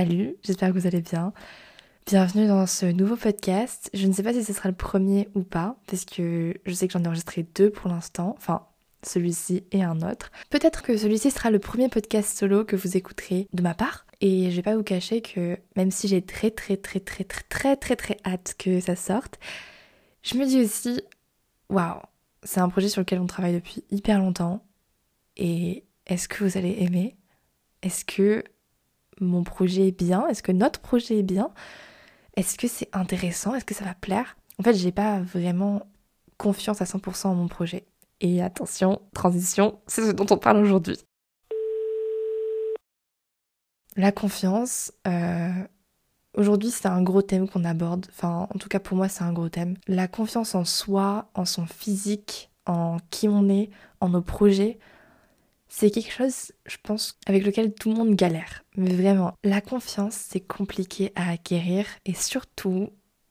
Salut, j'espère que vous allez bien. Bienvenue dans ce nouveau podcast. Je ne sais pas si ce sera le premier ou pas, parce que je sais que j'en ai enregistré deux pour l'instant, enfin celui-ci et un autre. Peut-être que celui-ci sera le premier podcast solo que vous écouterez de ma part. Et je vais pas vous cacher que même si j'ai très très très très très très très très hâte que ça sorte, je me dis aussi, waouh, c'est un projet sur lequel on travaille depuis hyper longtemps. Et est-ce que vous allez aimer? Est-ce que mon projet est bien Est-ce que notre projet est bien Est-ce que c'est intéressant Est-ce que ça va plaire? En fait, j'ai pas vraiment confiance à 100% en mon projet. Et attention, transition, c'est ce dont on parle aujourd'hui. La confiance, euh, aujourd'hui c'est un gros thème qu'on aborde, enfin en tout cas pour moi c'est un gros thème. La confiance en soi, en son physique, en qui on est, en nos projets, c'est quelque chose, je pense, avec lequel tout le monde galère. Mais vraiment, la confiance, c'est compliqué à acquérir et surtout,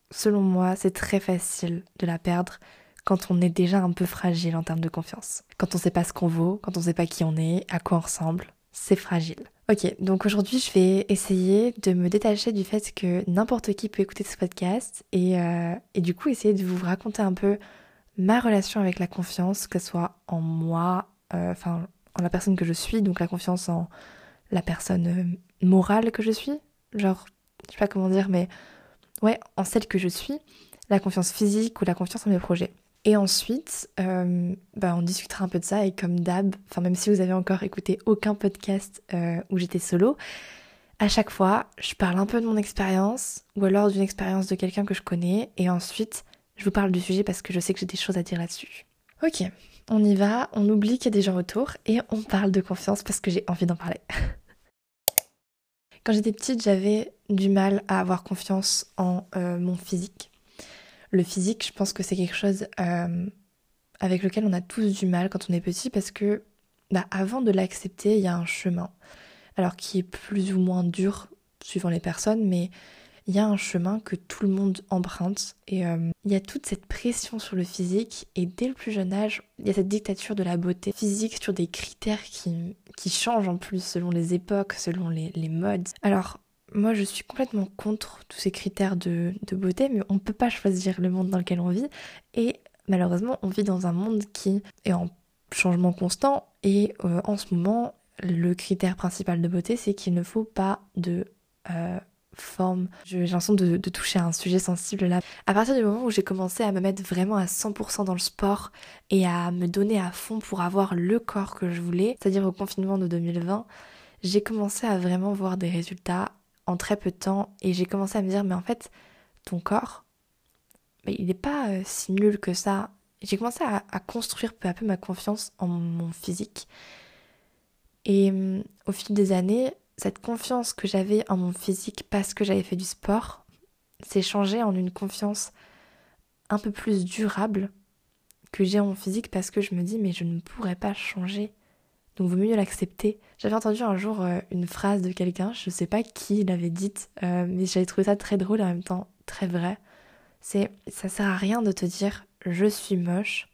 selon moi, c'est très facile de la perdre quand on est déjà un peu fragile en termes de confiance. Quand on sait pas ce qu'on vaut, quand on sait pas qui on est, à quoi on ressemble, c'est fragile. Ok, donc aujourd'hui je vais essayer de me détacher du fait que n'importe qui peut écouter ce podcast et, euh, du coup essayer de vous raconter un peu ma relation avec la confiance, que ce soit en moi, euh, enfin en la personne que je suis, donc la confiance en la personne euh, morale que je suis, genre, je sais pas comment dire, mais ouais, en celle que je suis, la confiance physique ou la confiance en mes projets. Et ensuite, euh, bah, on discutera un peu de ça et comme d'hab, enfin même si vous avez encore écouté aucun podcast euh, où j'étais solo, à chaque fois, je parle un peu de mon expérience ou alors d'une expérience de quelqu'un que je connais et ensuite, je vous parle du sujet parce que je sais que j'ai des choses à dire là-dessus. Ok, on y va, on oublie qu'il y a des gens autour et on parle de confiance parce que j'ai envie d'en parler. Quand j'étais petite, j'avais du mal à avoir confiance en euh, mon physique. Le physique, je pense que c'est quelque chose euh, avec lequel on a tous du mal quand on est petit parce que bah, avant de l'accepter, il y a un chemin. Alors qui est plus ou moins dur suivant les personnes, mais il y a un chemin que tout le monde emprunte et euh, il y a toute cette pression sur le physique et dès le plus jeune âge, il y a cette dictature de la beauté physique sur des critères qui, qui changent en plus selon les époques, selon les, modes. Alors moi je suis complètement contre tous ces critères de, de beauté, mais on ne peut pas choisir le monde dans lequel on vit et malheureusement on vit dans un monde qui est en changement constant et euh, en ce moment le critère principal de beauté c'est qu'il ne faut pas de euh, forme. J'ai l'impression de, de, toucher à un sujet sensible là. À partir du moment où j'ai commencé à me mettre vraiment à 100% dans le sport et à me donner à fond pour avoir le corps que je voulais, c'est-à-dire au confinement de 2020, j'ai commencé à vraiment voir des résultats en très peu de temps et j'ai commencé à me dire mais en fait ton corps, il n'est pas euh, si nul que ça. J'ai commencé à, à, construire peu à peu ma confiance en mon physique. Et hum, au fil des années, cette confiance que j'avais en mon physique parce que j'avais fait du sport s'est changée en une confiance un peu plus durable que j'ai en mon physique parce que je me dis mais je ne pourrais pas changer. Donc vaut mieux l'accepter. J'avais entendu un jour euh, une phrase de quelqu'un, je ne sais pas qui l'avait dite, euh, mais j'avais trouvé ça très drôle et en même temps très vrai. C'est ça sert à rien de te dire je suis moche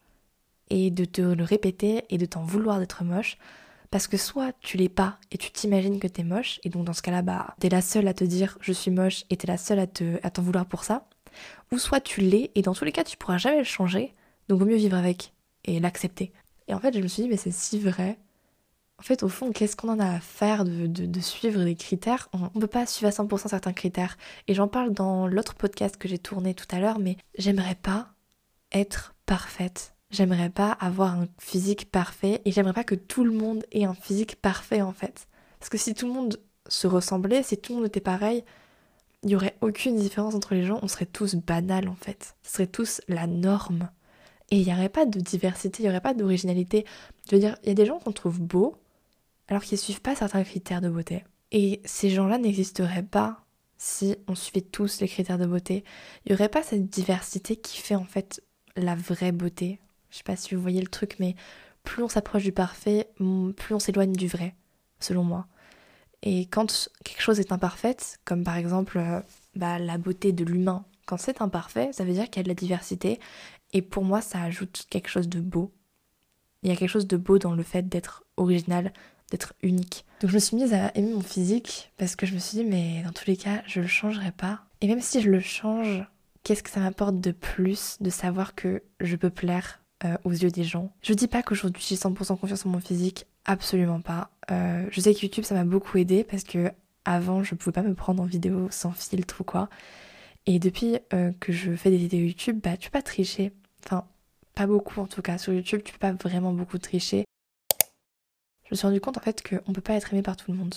et de te le répéter et de t'en vouloir d'être moche parce que soit tu l'es pas et tu t'imagines que t'es moche, et donc dans ce cas-là, bah, t'es la seule à te dire je suis moche et t'es la seule à te, t'en vouloir pour ça. Ou soit tu l'es et dans tous les cas tu pourras jamais le changer, donc vaut mieux vivre avec et l'accepter. Et en fait, je me suis dit, mais c'est si vrai. En fait, au fond, qu'est-ce qu'on en a à faire de, de, suivre des critères? On ne peut pas suivre à 100% certains critères. Et j'en parle dans l'autre podcast que j'ai tourné tout à l'heure, mais j'aimerais pas être parfaite J'aimerais pas avoir un physique parfait et j'aimerais pas que tout le monde ait un physique parfait en fait. Parce que si tout le monde se ressemblait, si tout le monde était pareil, il y aurait aucune différence entre les gens, on serait tous banals en fait. Ce serait tous la norme. Et il n'y aurait pas de diversité, il n'y aurait pas d'originalité. Je veux dire, il y a des gens qu'on trouve beaux alors qu'ils ne suivent pas certains critères de beauté. Et ces gens-là n'existeraient pas si on suivait tous les critères de beauté. Il n'y aurait pas cette diversité qui fait en fait la vraie beauté. Je sais pas si vous voyez le truc, mais plus on s'approche du parfait, plus on s'éloigne du vrai, selon moi. Et quand quelque chose est imparfaite, comme par exemple euh, bah, la beauté de l'humain, quand c'est imparfait, ça veut dire qu'il y a de la diversité. Et pour moi, ça ajoute quelque chose de beau. Il y a quelque chose de beau dans le fait d'être original, d'être unique. Donc je me suis mise à aimer mon physique parce que je me suis dit mais dans tous les cas je le changerai pas. Et même si je le change, qu'est-ce que ça m'apporte de plus de savoir que je peux plaire? Euh, aux yeux des gens Je dis pas qu'aujourd'hui j'ai 100% confiance en mon physique, absolument pas. Euh, je sais que YouTube ça m'a beaucoup aidé parce que avant je pouvais pas me prendre en vidéo sans filtre ou quoi. Et depuis euh, que je fais des vidéos YouTube, bah tu peux pas tricher. Enfin, pas beaucoup en tout cas. Sur YouTube, tu peux pas vraiment beaucoup tricher. Je me suis rendu compte en fait qu'on peut pas être aimé par tout le monde.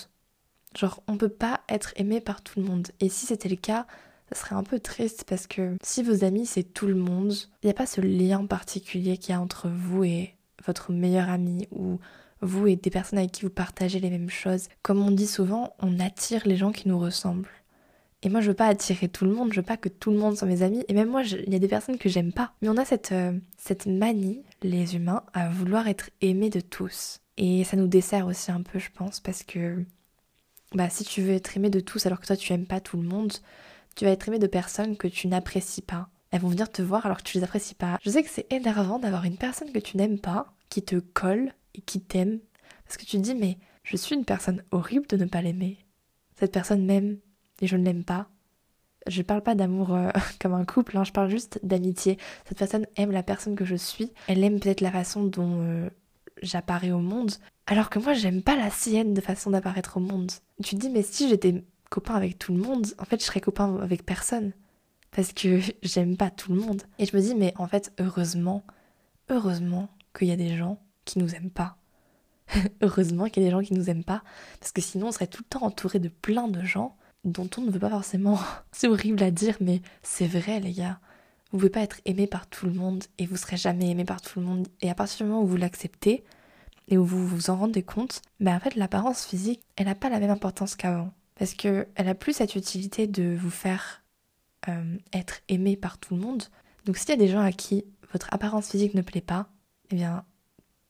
Genre, on peut pas être aimé par tout le monde. Et si c'était le cas, ça serait un peu triste parce que si vos amis c'est tout le monde, il n'y a pas ce lien particulier qu'il y a entre vous et votre meilleur ami ou vous et des personnes avec qui vous partagez les mêmes choses. Comme on dit souvent, on attire les gens qui nous ressemblent. Et moi, je veux pas attirer tout le monde, je veux pas que tout le monde soit mes amis. Et même moi, il y a des personnes que j'aime pas. Mais on a cette, euh, cette manie, les humains, à vouloir être aimés de tous. Et ça nous dessert aussi un peu, je pense, parce que bah, si tu veux être aimé de tous alors que toi tu aimes pas tout le monde, tu vas être aimé de personnes que tu n'apprécies pas. Elles vont venir te voir alors que tu les apprécies pas. Je sais que c'est énervant d'avoir une personne que tu n'aimes pas, qui te colle et qui t'aime. Parce que tu te dis, mais je suis une personne horrible de ne pas l'aimer. Cette personne m'aime et je ne l'aime pas. Je parle pas d'amour euh, comme un couple, hein, je parle juste d'amitié. Cette personne aime la personne que je suis. Elle aime peut-être la façon dont euh, j'apparais au monde. Alors que moi, j'aime pas la sienne de façon d'apparaître au monde. Tu te dis, mais si j'étais copain avec tout le monde, en fait, je serais copain avec personne. Parce que j'aime pas tout le monde. Et je me dis, mais en fait, heureusement, heureusement qu'il y a des gens qui nous aiment pas. heureusement qu'il y a des gens qui nous aiment pas. Parce que sinon, on serait tout le temps entouré de plein de gens dont on ne veut pas forcément. c'est horrible à dire, mais c'est vrai, les gars. Vous pouvez pas être aimé par tout le monde et vous serez jamais aimé par tout le monde. Et à partir du moment où vous l'acceptez et où vous vous en rendez compte, ben en fait l'apparence physique, elle n'a pas la même importance qu'avant. Parce qu'elle a plus cette utilité de vous faire euh, être aimé par tout le monde. Donc s'il y a des gens à qui votre apparence physique ne plaît pas, eh bien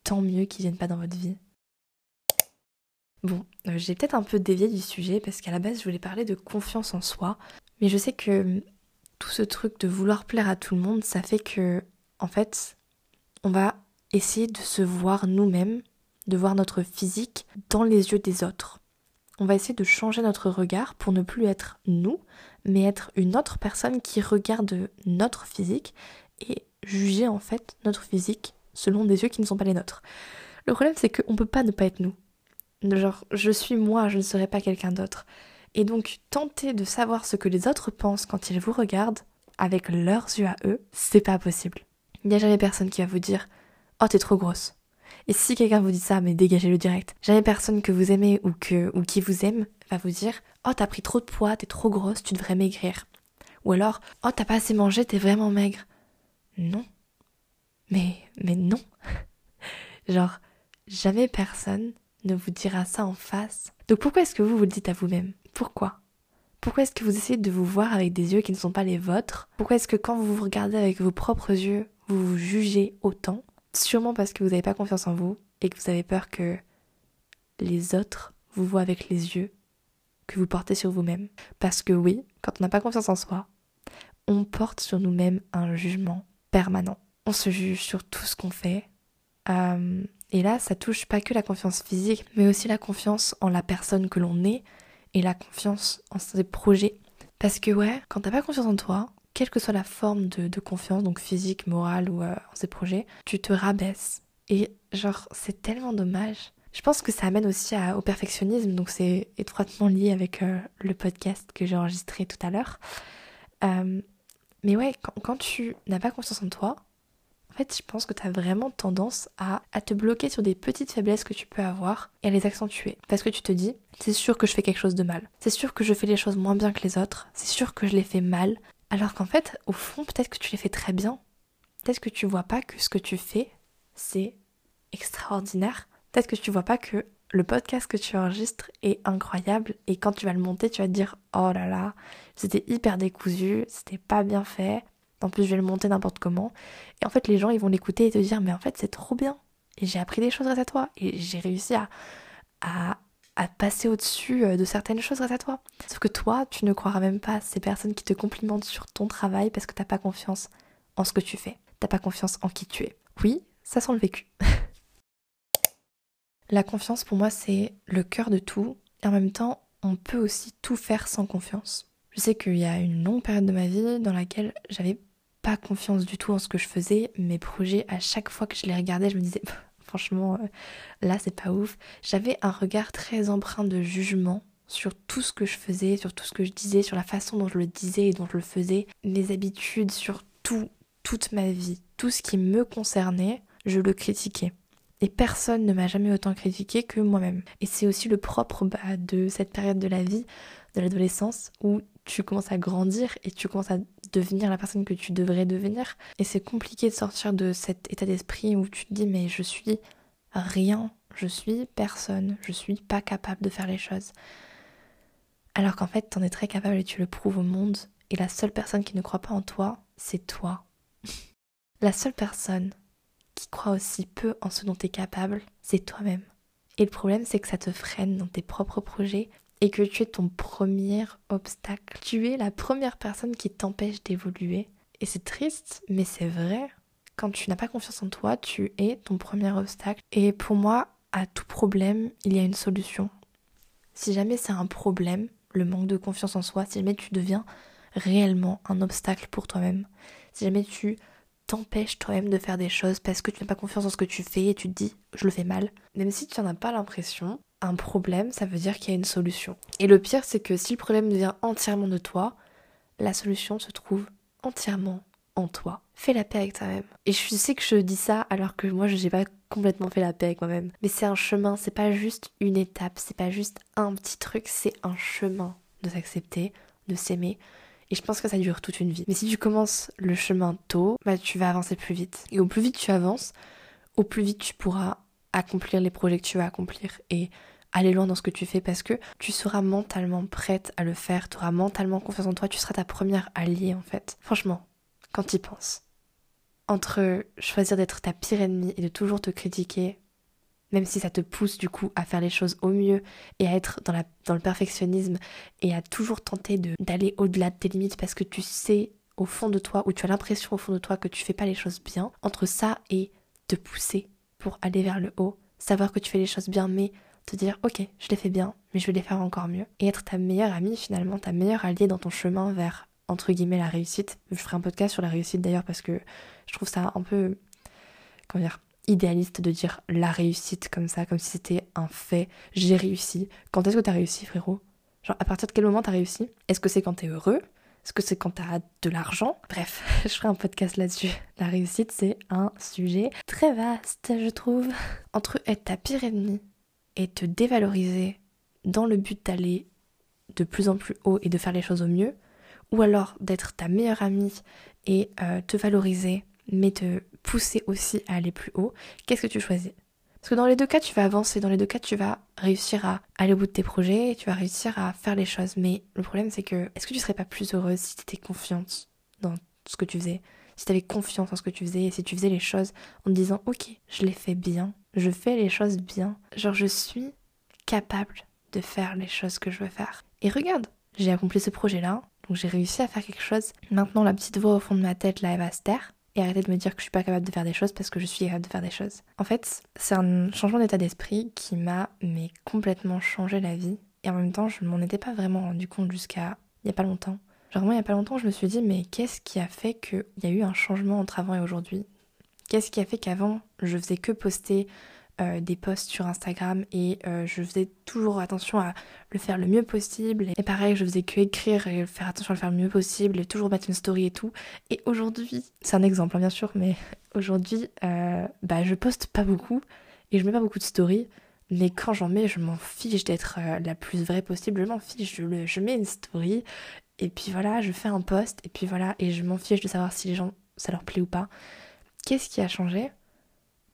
tant mieux qu'ils viennent pas dans votre vie. Bon, euh, j'ai peut-être un peu dévié du sujet parce qu'à la base je voulais parler de confiance en soi, mais je sais que tout ce truc de vouloir plaire à tout le monde, ça fait que, en fait, on va essayer de se voir nous-mêmes, de voir notre physique dans les yeux des autres. On va essayer de changer notre regard pour ne plus être nous, mais être une autre personne qui regarde notre physique et juger en fait notre physique selon des yeux qui ne sont pas les nôtres. Le problème c'est qu'on ne peut pas ne pas être nous. Genre, je suis moi, je ne serai pas quelqu'un d'autre. Et donc, tenter de savoir ce que les autres pensent quand ils vous regardent, avec leurs yeux à eux, c'est pas possible. Il n'y a jamais personne qui va vous dire Oh, t'es trop grosse. Et si quelqu'un vous dit ça, mais dégagez le direct. Jamais personne que vous aimez ou, que, ou qui vous aime va vous dire Oh, t'as pris trop de poids, t'es trop grosse, tu devrais maigrir. Ou alors Oh, t'as pas assez mangé, t'es vraiment maigre. Non. Mais, mais non. Genre, jamais personne ne vous dira ça en face. Donc pourquoi est-ce que vous vous le dites à vous-même? Pourquoi? Pourquoi est-ce que vous essayez de vous voir avec des yeux qui ne sont pas les vôtres? Pourquoi est-ce que quand vous vous regardez avec vos propres yeux, vous vous jugez autant? Sûrement parce que vous n'avez pas confiance en vous et que vous avez peur que les autres vous voient avec les yeux que vous portez sur vous-même. Parce que oui, quand on n'a pas confiance en soi, on porte sur nous-mêmes un jugement permanent. On se juge sur tout ce qu'on fait. Euh, et là, ça touche pas que la confiance physique, mais aussi la confiance en la personne que l'on est et la confiance en ses projets. Parce que ouais, quand t'as pas confiance en toi, quelle que soit la forme de, confiance, donc physique, morale ou euh, en ses projets, tu te rabaisses. Et genre, c'est tellement dommage. Je pense que ça amène aussi au perfectionnisme, donc c'est étroitement lié avec euh, le podcast que j'ai enregistré tout à l'heure. Euh, mais ouais, quand tu n'as pas confiance en toi, fait, je pense que tu as vraiment tendance à, à te bloquer sur des petites faiblesses que tu peux avoir et à les accentuer. Parce que tu te dis, c'est sûr que je fais quelque chose de mal. C'est sûr que je fais les choses moins bien que les autres. C'est sûr que je les fais mal. Alors qu'en fait, au fond, peut-être que tu les fais très bien. Peut-être que tu vois pas que ce que tu fais, c'est extraordinaire. Peut-être que tu vois pas que le podcast que tu enregistres est incroyable et quand tu vas le monter, tu vas te dire oh là là, c'était hyper décousu, c'était pas bien fait, en plus, je vais le monter n'importe comment. Et en fait, les gens, ils vont l'écouter et te dire, mais en fait, c'est trop bien. Et j'ai appris des choses grâce à toi. Et j'ai réussi à, à, passer au-dessus euh, de certaines choses grâce à toi. Sauf que toi, tu ne croiras même pas ces personnes qui te complimentent sur ton travail parce que t'as pas confiance en ce que tu fais. T'as pas confiance en qui tu es. Oui, ça sent le vécu. La confiance pour moi c'est le cœur de tout et en même temps on peut aussi tout faire sans confiance. Je sais qu'il y a une longue période de ma vie dans laquelle j'avais pas confiance du tout en ce que je faisais. Mes projets, à chaque fois que je les regardais, je me disais, franchement, euh, là, c'est pas ouf. J'avais un regard très empreint de jugement sur tout ce que je faisais, sur tout ce que je disais, sur la façon dont je le disais et dont je le faisais, mes habitudes, sur tout, toute ma vie, tout ce qui me concernait, je le critiquais. Et personne ne m'a jamais autant critiqué que moi-même. Et c'est aussi le propre bah, de cette période de la vie, de l'adolescence, où tu commences à grandir et tu commences à devenir la personne que tu devrais devenir. Et c'est compliqué de sortir de cet état d'esprit où tu te dis mais je suis rien, je suis personne, je suis pas capable de faire les choses. Alors qu'en fait, t'en es très capable et tu le prouves au monde. Et la seule personne qui ne croit pas en toi, c'est toi. la seule personne qui croit aussi peu en ce dont tu es capable, c'est toi-même. Et le problème, c'est que ça te freine dans tes propres projets et que tu es ton premier obstacle. Tu es la première personne qui t'empêche d'évoluer. Et c'est triste, mais c'est vrai. Quand tu n'as pas confiance en toi, tu es ton premier obstacle. Et pour moi, à tout problème, il y a une solution. Si jamais c'est un problème, le manque de confiance en soi, si jamais tu deviens réellement un obstacle pour toi-même, si jamais tu t'empêches toi-même de faire des choses parce que tu n'as pas confiance en ce que tu fais et tu te dis je le fais mal, même si tu n'en as pas l'impression, un problème, ça veut dire qu'il y a une solution. Et le pire, c'est que si le problème vient entièrement de toi, la solution se trouve entièrement en toi. Fais la paix avec toi-même. Et je sais que je dis ça alors que moi, je n'ai pas complètement fait la paix avec moi-même. Mais c'est un chemin, c'est pas juste une étape, c'est pas juste un petit truc, c'est un chemin de s'accepter, de s'aimer. Et je pense que ça dure toute une vie. Mais si tu commences le chemin tôt, bah tu vas avancer plus vite. Et au plus vite tu avances, au plus vite tu pourras accomplir les projets que tu vas accomplir et aller loin dans ce que tu fais parce que tu seras mentalement prête à le faire, tu auras mentalement confiance en toi, tu seras ta première alliée en fait. Franchement, quand tu y penses, entre choisir d'être ta pire ennemie et de toujours te critiquer, même si ça te pousse du coup à faire les choses au mieux et à être dans, la, dans le perfectionnisme et à toujours tenter d'aller au-delà de tes limites parce que tu sais au fond de toi ou tu as l'impression au fond de toi que tu fais pas les choses bien, entre ça et te pousser pour aller vers le haut, savoir que tu fais les choses bien, mais te dire ok, je les fais bien, mais je vais les faire encore mieux. Et être ta meilleure amie finalement, ta meilleure alliée dans ton chemin vers entre guillemets la réussite. Je ferai un podcast sur la réussite d'ailleurs parce que je trouve ça un peu comment dire idéaliste de dire la réussite comme ça, comme si c'était un fait. J'ai réussi. Quand est-ce que t'as réussi, frérot? Genre, à partir de quel moment t'as réussi? Est-ce que c'est quand t'es heureux? Est-ce que c'est quand t'as de l'argent? Bref, je ferai un podcast là-dessus. La réussite, c'est un sujet très vaste, je trouve. Entre être ta pire ennemie et te dévaloriser dans le but d'aller de plus en plus haut et de faire les choses au mieux, ou alors d'être ta meilleure amie et euh, te valoriser, mais te pousser aussi à aller plus haut, qu'est-ce que tu choisis? Parce que dans les deux cas, tu vas avancer, dans les deux cas, tu vas réussir à aller au bout de tes projets, tu vas réussir à faire les choses. Mais le problème, c'est que, est-ce que tu serais pas plus heureuse si tu étais confiante dans ce que tu faisais? Si tu avais confiance en ce que tu faisais et si tu faisais les choses en te disant, ok, je les fais bien, je fais les choses bien. Genre, je suis capable de faire les choses que je veux faire. Et regarde, j'ai accompli ce projet-là, donc j'ai réussi à faire quelque chose. Maintenant, la petite voix au fond de ma tête, là, elle va se taire et arrêter de me dire que je suis pas capable de faire des choses parce que je suis capable de faire des choses. En fait, c'est un changement d'état d'esprit qui m'a mais complètement changé la vie et en même temps, je m'en étais pas vraiment rendu compte jusqu'à il y a pas longtemps. Genre moi, il y a pas longtemps, je me suis dit mais qu'est-ce qui a fait qu'il y a eu un changement entre avant et aujourd'hui? Qu'est-ce qui a fait qu'avant, je faisais que poster euh, des posts sur Instagram et euh, je faisais toujours attention à le faire le mieux possible. Et pareil, je faisais que écrire et faire attention à le faire le mieux possible et toujours mettre une story et tout. Et aujourd'hui, c'est un exemple hein, bien sûr, mais aujourd'hui, euh, bah je poste pas beaucoup et je mets pas beaucoup de stories. Mais quand j'en mets, je m'en fiche d'être la plus vraie possible. Je m'en fiche, je, je mets une story et puis voilà, je fais un post et puis voilà, et je m'en fiche de savoir si les gens ça leur plaît ou pas. Qu'est-ce qui a changé?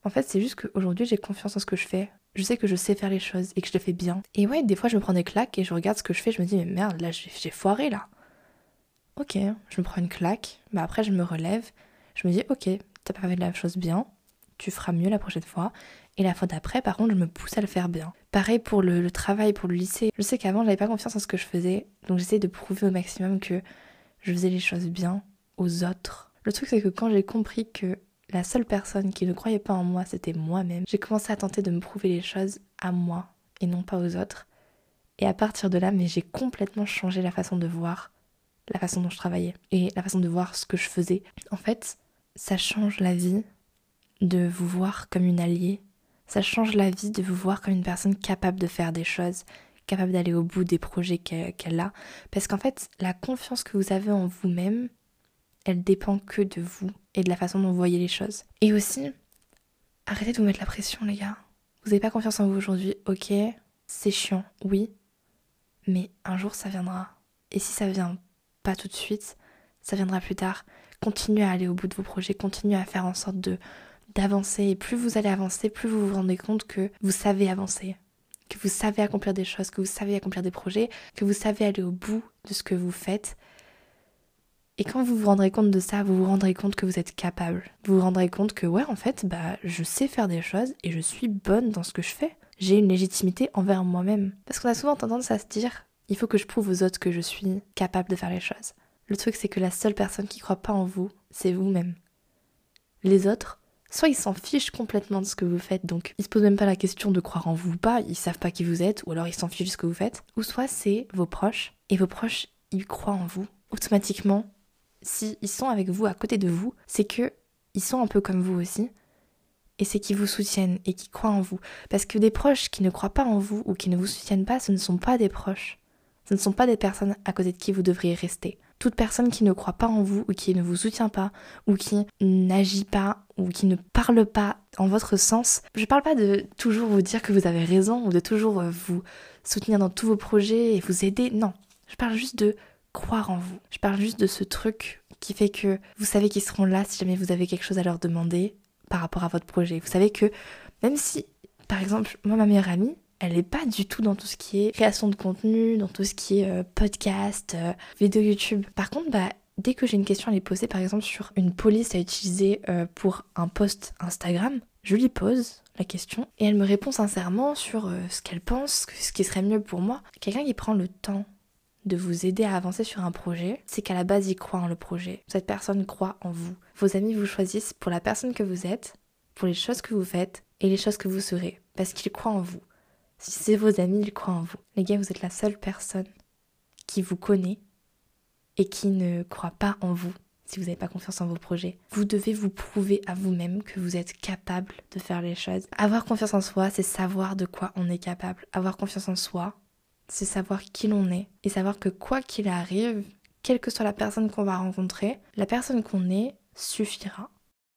En fait, c'est juste qu'aujourd'hui, j'ai confiance en ce que je fais. Je sais que je sais faire les choses et que je les fais bien. Et ouais, des fois, je me prends des claques et je regarde ce que je fais. Je me dis, mais merde, là, j'ai foiré, là. Ok, je me prends une claque. Bah après, je me relève. Je me dis, ok, t'as pas fait la chose bien. Tu feras mieux la prochaine fois. Et la fois d'après, par contre, je me pousse à le faire bien. Pareil pour le, le travail, pour le lycée. Je sais qu'avant, j'avais pas confiance en ce que je faisais. Donc, j'essayais de prouver au maximum que je faisais les choses bien aux autres. Le truc, c'est que quand j'ai compris que la seule personne qui ne croyait pas en moi, c'était moi-même. J'ai commencé à tenter de me prouver les choses à moi et non pas aux autres. Et à partir de là, mais j'ai complètement changé la façon de voir, la façon dont je travaillais et la façon de voir ce que je faisais. En fait, ça change la vie de vous voir comme une alliée. Ça change la vie de vous voir comme une personne capable de faire des choses, capable d'aller au bout des projets qu'elle a. Parce qu'en fait, la confiance que vous avez en vous-même, elle dépend que de vous et de la façon dont vous voyez les choses. Et aussi, arrêtez de vous mettre la pression, les gars. Vous n'avez pas confiance en vous aujourd'hui, ok, c'est chiant, oui, mais un jour ça viendra. Et si ça vient pas tout de suite, ça viendra plus tard. Continuez à aller au bout de vos projets, continuez à faire en sorte d'avancer. Et plus vous allez avancer, plus vous vous rendez compte que vous savez avancer, que vous savez accomplir des choses, que vous savez accomplir des projets, que vous savez aller au bout de ce que vous faites. Et quand vous vous rendrez compte de ça, vous vous rendrez compte que vous êtes capable. Vous vous rendrez compte que ouais, en fait, bah, je sais faire des choses et je suis bonne dans ce que je fais. J'ai une légitimité envers moi-même. Parce qu'on a souvent tendance à se dire, il faut que je prouve aux autres que je suis capable de faire les choses. Le truc, c'est que la seule personne qui croit pas en vous, c'est vous-même. Les autres, soit ils s'en fichent complètement de ce que vous faites, donc ils se posent même pas la question de croire en vous ou pas, ils savent pas qui vous êtes, ou alors ils s'en fichent de ce que vous faites, ou soit c'est vos proches, et vos proches, ils croient en vous. Automatiquement, si ils sont avec vous, à côté de vous, c'est que ils sont un peu comme vous aussi, et c'est qu'ils vous soutiennent et qui croient en vous. Parce que des proches qui ne croient pas en vous ou qui ne vous soutiennent pas, ce ne sont pas des proches. Ce ne sont pas des personnes à côté de qui vous devriez rester. Toute personne qui ne croit pas en vous ou qui ne vous soutient pas ou qui n'agit pas ou qui ne parle pas en votre sens, je ne parle pas de toujours vous dire que vous avez raison ou de toujours euh, vous soutenir dans tous vos projets et vous aider, non. Je parle juste de croire en vous. Je parle juste de ce truc qui fait que vous savez qu'ils seront là si jamais vous avez quelque chose à leur demander par rapport à votre projet. Vous savez que même si, par exemple, moi, ma meilleure amie, elle n'est pas du tout dans tout ce qui est création de contenu, dans tout ce qui est euh, podcast, euh, vidéo YouTube. Par contre, bah, dès que j'ai une question à lui poser, par exemple sur une police à utiliser euh, pour un post Instagram, je lui pose la question et elle me répond sincèrement sur ce qu'elle pense, ce qui serait mieux pour moi. Quelqu'un qui prend le temps de vous aider à avancer sur un projet, c'est qu'à la base, il croit en le projet. Cette personne croit en vous. Vos amis vous choisissent pour la personne que vous êtes, pour les choses que vous faites et les choses que vous serez, parce qu'ils croient en vous. Si c'est vos amis, ils croient en vous. Les gars, vous êtes la seule personne qui vous connaît et qui ne croit pas en vous si vous n'avez pas confiance en vos projets. Vous devez vous prouver à vous-même que vous êtes capable de faire les choses. Avoir confiance en soi, c'est savoir de quoi on est capable. Avoir confiance en soi, c'est savoir qui l'on est et savoir que quoi qu'il arrive, quelle que soit la personne qu'on va rencontrer, la personne qu'on est suffira.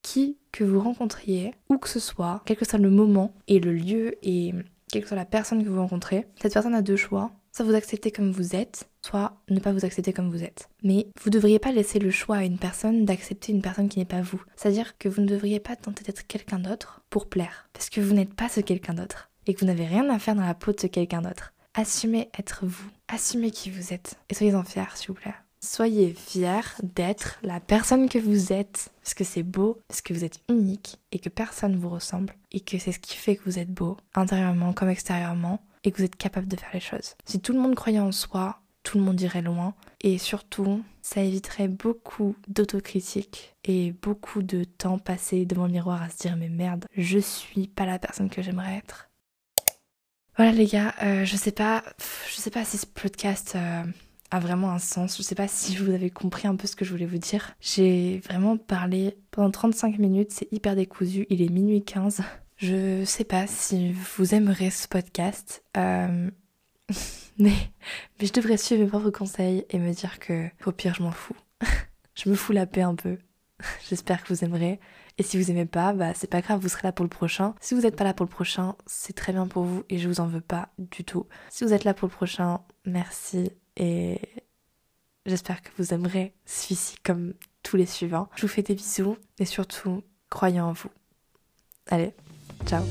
Qui que vous rencontriez, où que ce soit, quel que soit le moment et le lieu et quelle que soit la personne que vous rencontrez, cette personne a deux choix. Soit vous accepter comme vous êtes, soit ne pas vous accepter comme vous êtes. Mais vous ne devriez pas laisser le choix à une personne d'accepter une personne qui n'est pas vous. C'est-à-dire que vous ne devriez pas tenter d'être quelqu'un d'autre pour plaire. Parce que vous n'êtes pas ce quelqu'un d'autre. Et que vous n'avez rien à faire dans la peau de ce quelqu'un d'autre. Assumez être vous. Assumez qui vous êtes. Et soyez-en fiers, s'il vous plaît. Soyez fiers d'être la personne que vous êtes, parce que c'est beau, parce que vous êtes unique et que personne ne vous ressemble, et que c'est ce qui fait que vous êtes beau, intérieurement comme extérieurement, et que vous êtes capable de faire les choses. Si tout le monde croyait en soi, tout le monde irait loin, et surtout, ça éviterait beaucoup d'autocritique et beaucoup de temps passé devant le miroir à se dire mais merde, je suis pas la personne que j'aimerais être. Voilà les gars, euh, je sais pas, je sais pas si ce podcast euh, a vraiment un sens, je sais pas si vous avez compris un peu ce que je voulais vous dire. J'ai vraiment parlé pendant 35 minutes, c'est hyper décousu, il est minuit 15. Je sais pas si vous aimerez ce podcast, euh, mais, mais je devrais suivre mes propres conseils et me dire que au pire je m'en fous. je me fous la paix un peu. J'espère que vous aimerez. Et si vous aimez pas, bah c'est pas grave, vous serez là pour le prochain. Si vous n'êtes pas là pour le prochain, c'est très bien pour vous et je vous en veux pas du tout. Si vous êtes là pour le prochain, merci et j'espère que vous aimerez celui-ci comme tous les suivants. Je vous fais des bisous et surtout, croyez en vous. Allez, ciao